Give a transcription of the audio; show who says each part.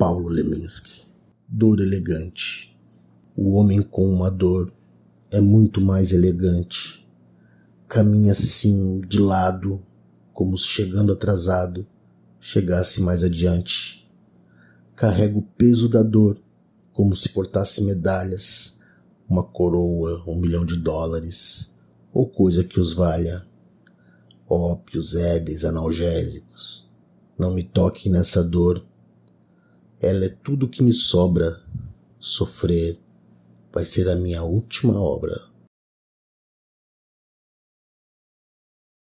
Speaker 1: Paulo Leminski. Dor elegante. O homem com uma dor é muito mais elegante. Caminha assim, de lado, como se chegando atrasado, chegasse mais adiante. Carrega o peso da dor, como se portasse medalhas, uma coroa, um milhão de dólares, ou coisa que os valha. Ópios, édeis, analgésicos. Não me toque nessa dor. Ela é tudo que me sobra. Sofrer vai ser a minha última obra.